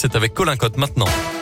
c'est avec Colin Cotte maintenant.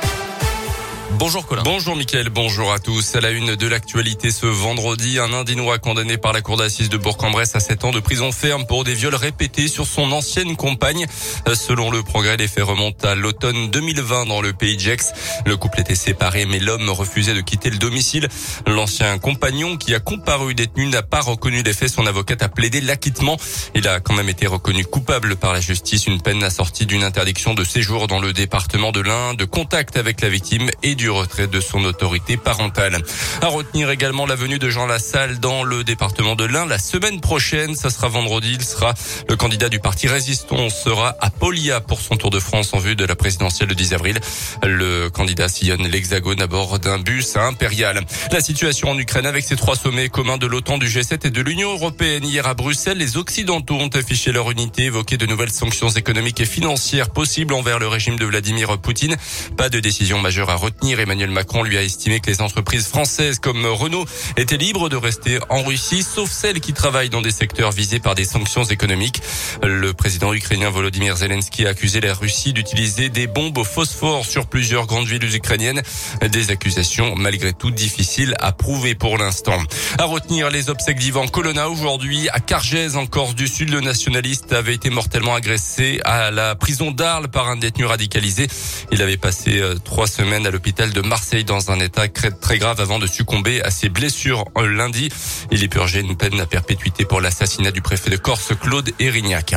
Bonjour Colin. Bonjour Mickaël, bonjour à tous. À la une de l'actualité ce vendredi, un Indinois condamné par la cour d'assises de Bourg-en-Bresse à 7 ans de prison ferme pour des viols répétés sur son ancienne compagne. Selon le progrès, les faits remontent à l'automne 2020 dans le pays de. Le couple était séparé mais l'homme refusait de quitter le domicile. L'ancien compagnon qui a comparu détenu n'a pas reconnu les faits. Son avocate a plaidé l'acquittement. Il a quand même été reconnu coupable par la justice. Une peine assortie d'une interdiction de séjour dans le département de l'Ain, de contact avec la victime et du retrait de son autorité parentale. À retenir également la venue de Jean Lassalle dans le département de l'Ain la semaine prochaine. Ça sera vendredi. Il sera le candidat du parti Résistons sera à Polia pour son tour de France en vue de la présidentielle le 10 avril. Le candidat sillonne l'hexagone à bord d'un bus impérial. La situation en Ukraine avec ces trois sommets communs de l'OTAN, du G7 et de l'Union européenne. Hier à Bruxelles, les Occidentaux ont affiché leur unité, évoqué de nouvelles sanctions économiques et financières possibles envers le régime de Vladimir Poutine. Pas de décision majeure à retenir Emmanuel Macron lui a estimé que les entreprises françaises comme Renault étaient libres de rester en Russie, sauf celles qui travaillent dans des secteurs visés par des sanctions économiques. Le président ukrainien Volodymyr Zelensky a accusé la Russie d'utiliser des bombes au phosphore sur plusieurs grandes villes ukrainiennes. Des accusations malgré tout difficiles à prouver pour l'instant. À retenir les obsèques d'Ivan Colonna aujourd'hui à Cargèse en Corse du Sud. Le nationaliste avait été mortellement agressé à la prison d'Arles par un détenu radicalisé. Il avait passé euh, trois semaines à l'hôpital de Marseille dans un état très grave avant de succomber à ses blessures lundi. Il est purgé une peine à perpétuité pour l'assassinat du préfet de Corse, Claude Erignac.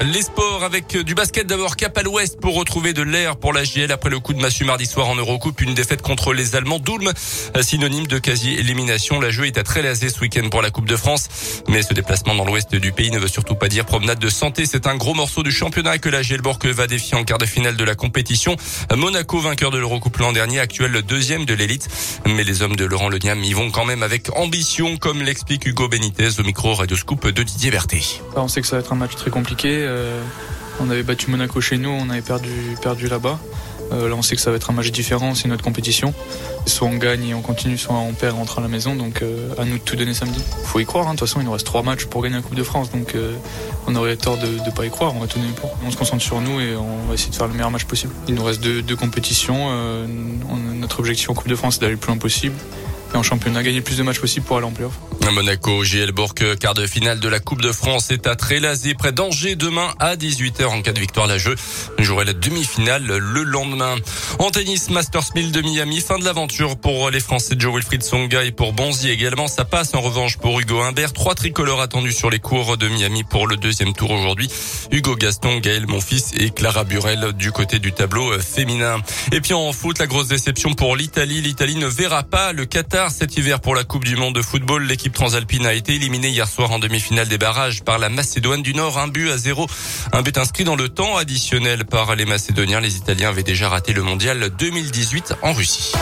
Les sports avec du basket d'abord cap à l'ouest pour retrouver de l'air pour la JL après le coup de massue mardi soir en Eurocoupe. Une défaite contre les Allemands. Doulme, synonyme de quasi-élimination. La jeu est à Trélazé ce week-end pour la Coupe de France. Mais ce déplacement dans l'ouest du pays ne veut surtout pas dire promenade de santé. C'est un gros morceau du championnat que la JL Bourg va défier en quart de finale de la compétition. Monaco, vainqueur de l'Eurocoupe l'an dernier, actuel deuxième de l'élite. Mais les hommes de Laurent Leniam y vont quand même avec ambition, comme l'explique Hugo Benitez au micro Radio Scoop de Didier Berthet. On sait que ça va être un match très compliqué. Euh, on avait battu Monaco chez nous, on avait perdu, perdu là-bas. Euh, là, on sait que ça va être un match différent, c'est notre compétition. Soit on gagne et on continue, soit on perd et on rentre à la maison. Donc, euh, à nous de tout donner samedi. Faut y croire. Hein. De toute façon, il nous reste trois matchs pour gagner la Coupe de France. Donc, on aurait tort de ne pas y croire. On va tout donner pour. On se concentre sur nous et on va essayer de faire le meilleur match possible. Il nous reste deux, compétitions. notre objectif en Coupe de France, c'est d'aller le plus loin possible et en championnat, gagner le plus de matchs possible pour aller en playoff. Monaco, JL Bourg, quart de finale de la Coupe de France est à Trélazé, près d'Angers, demain à 18h en cas de victoire la jeu. Jouerait la demi-finale le lendemain. En tennis, Masters 1000 de Miami, fin de l'aventure pour les Français Joe Wilfried Songa et pour Bonzi également. Ça passe en revanche pour Hugo Humbert. Trois tricolores attendus sur les cours de Miami pour le deuxième tour aujourd'hui. Hugo Gaston, Gaël Monfils et Clara Burel du côté du tableau féminin. Et puis en foot, la grosse déception pour l'Italie. L'Italie ne verra pas le Cet hiver pour la Coupe du Monde de football. L'équipe transalpine a été éliminée hier soir en demi-finale des barrages par la Macédoine du Nord. Un but à zéro. Un but inscrit dans le temps additionnel par les Macédoniens. Les Italiens avaient déjà raté le mondial 2018 en Russie.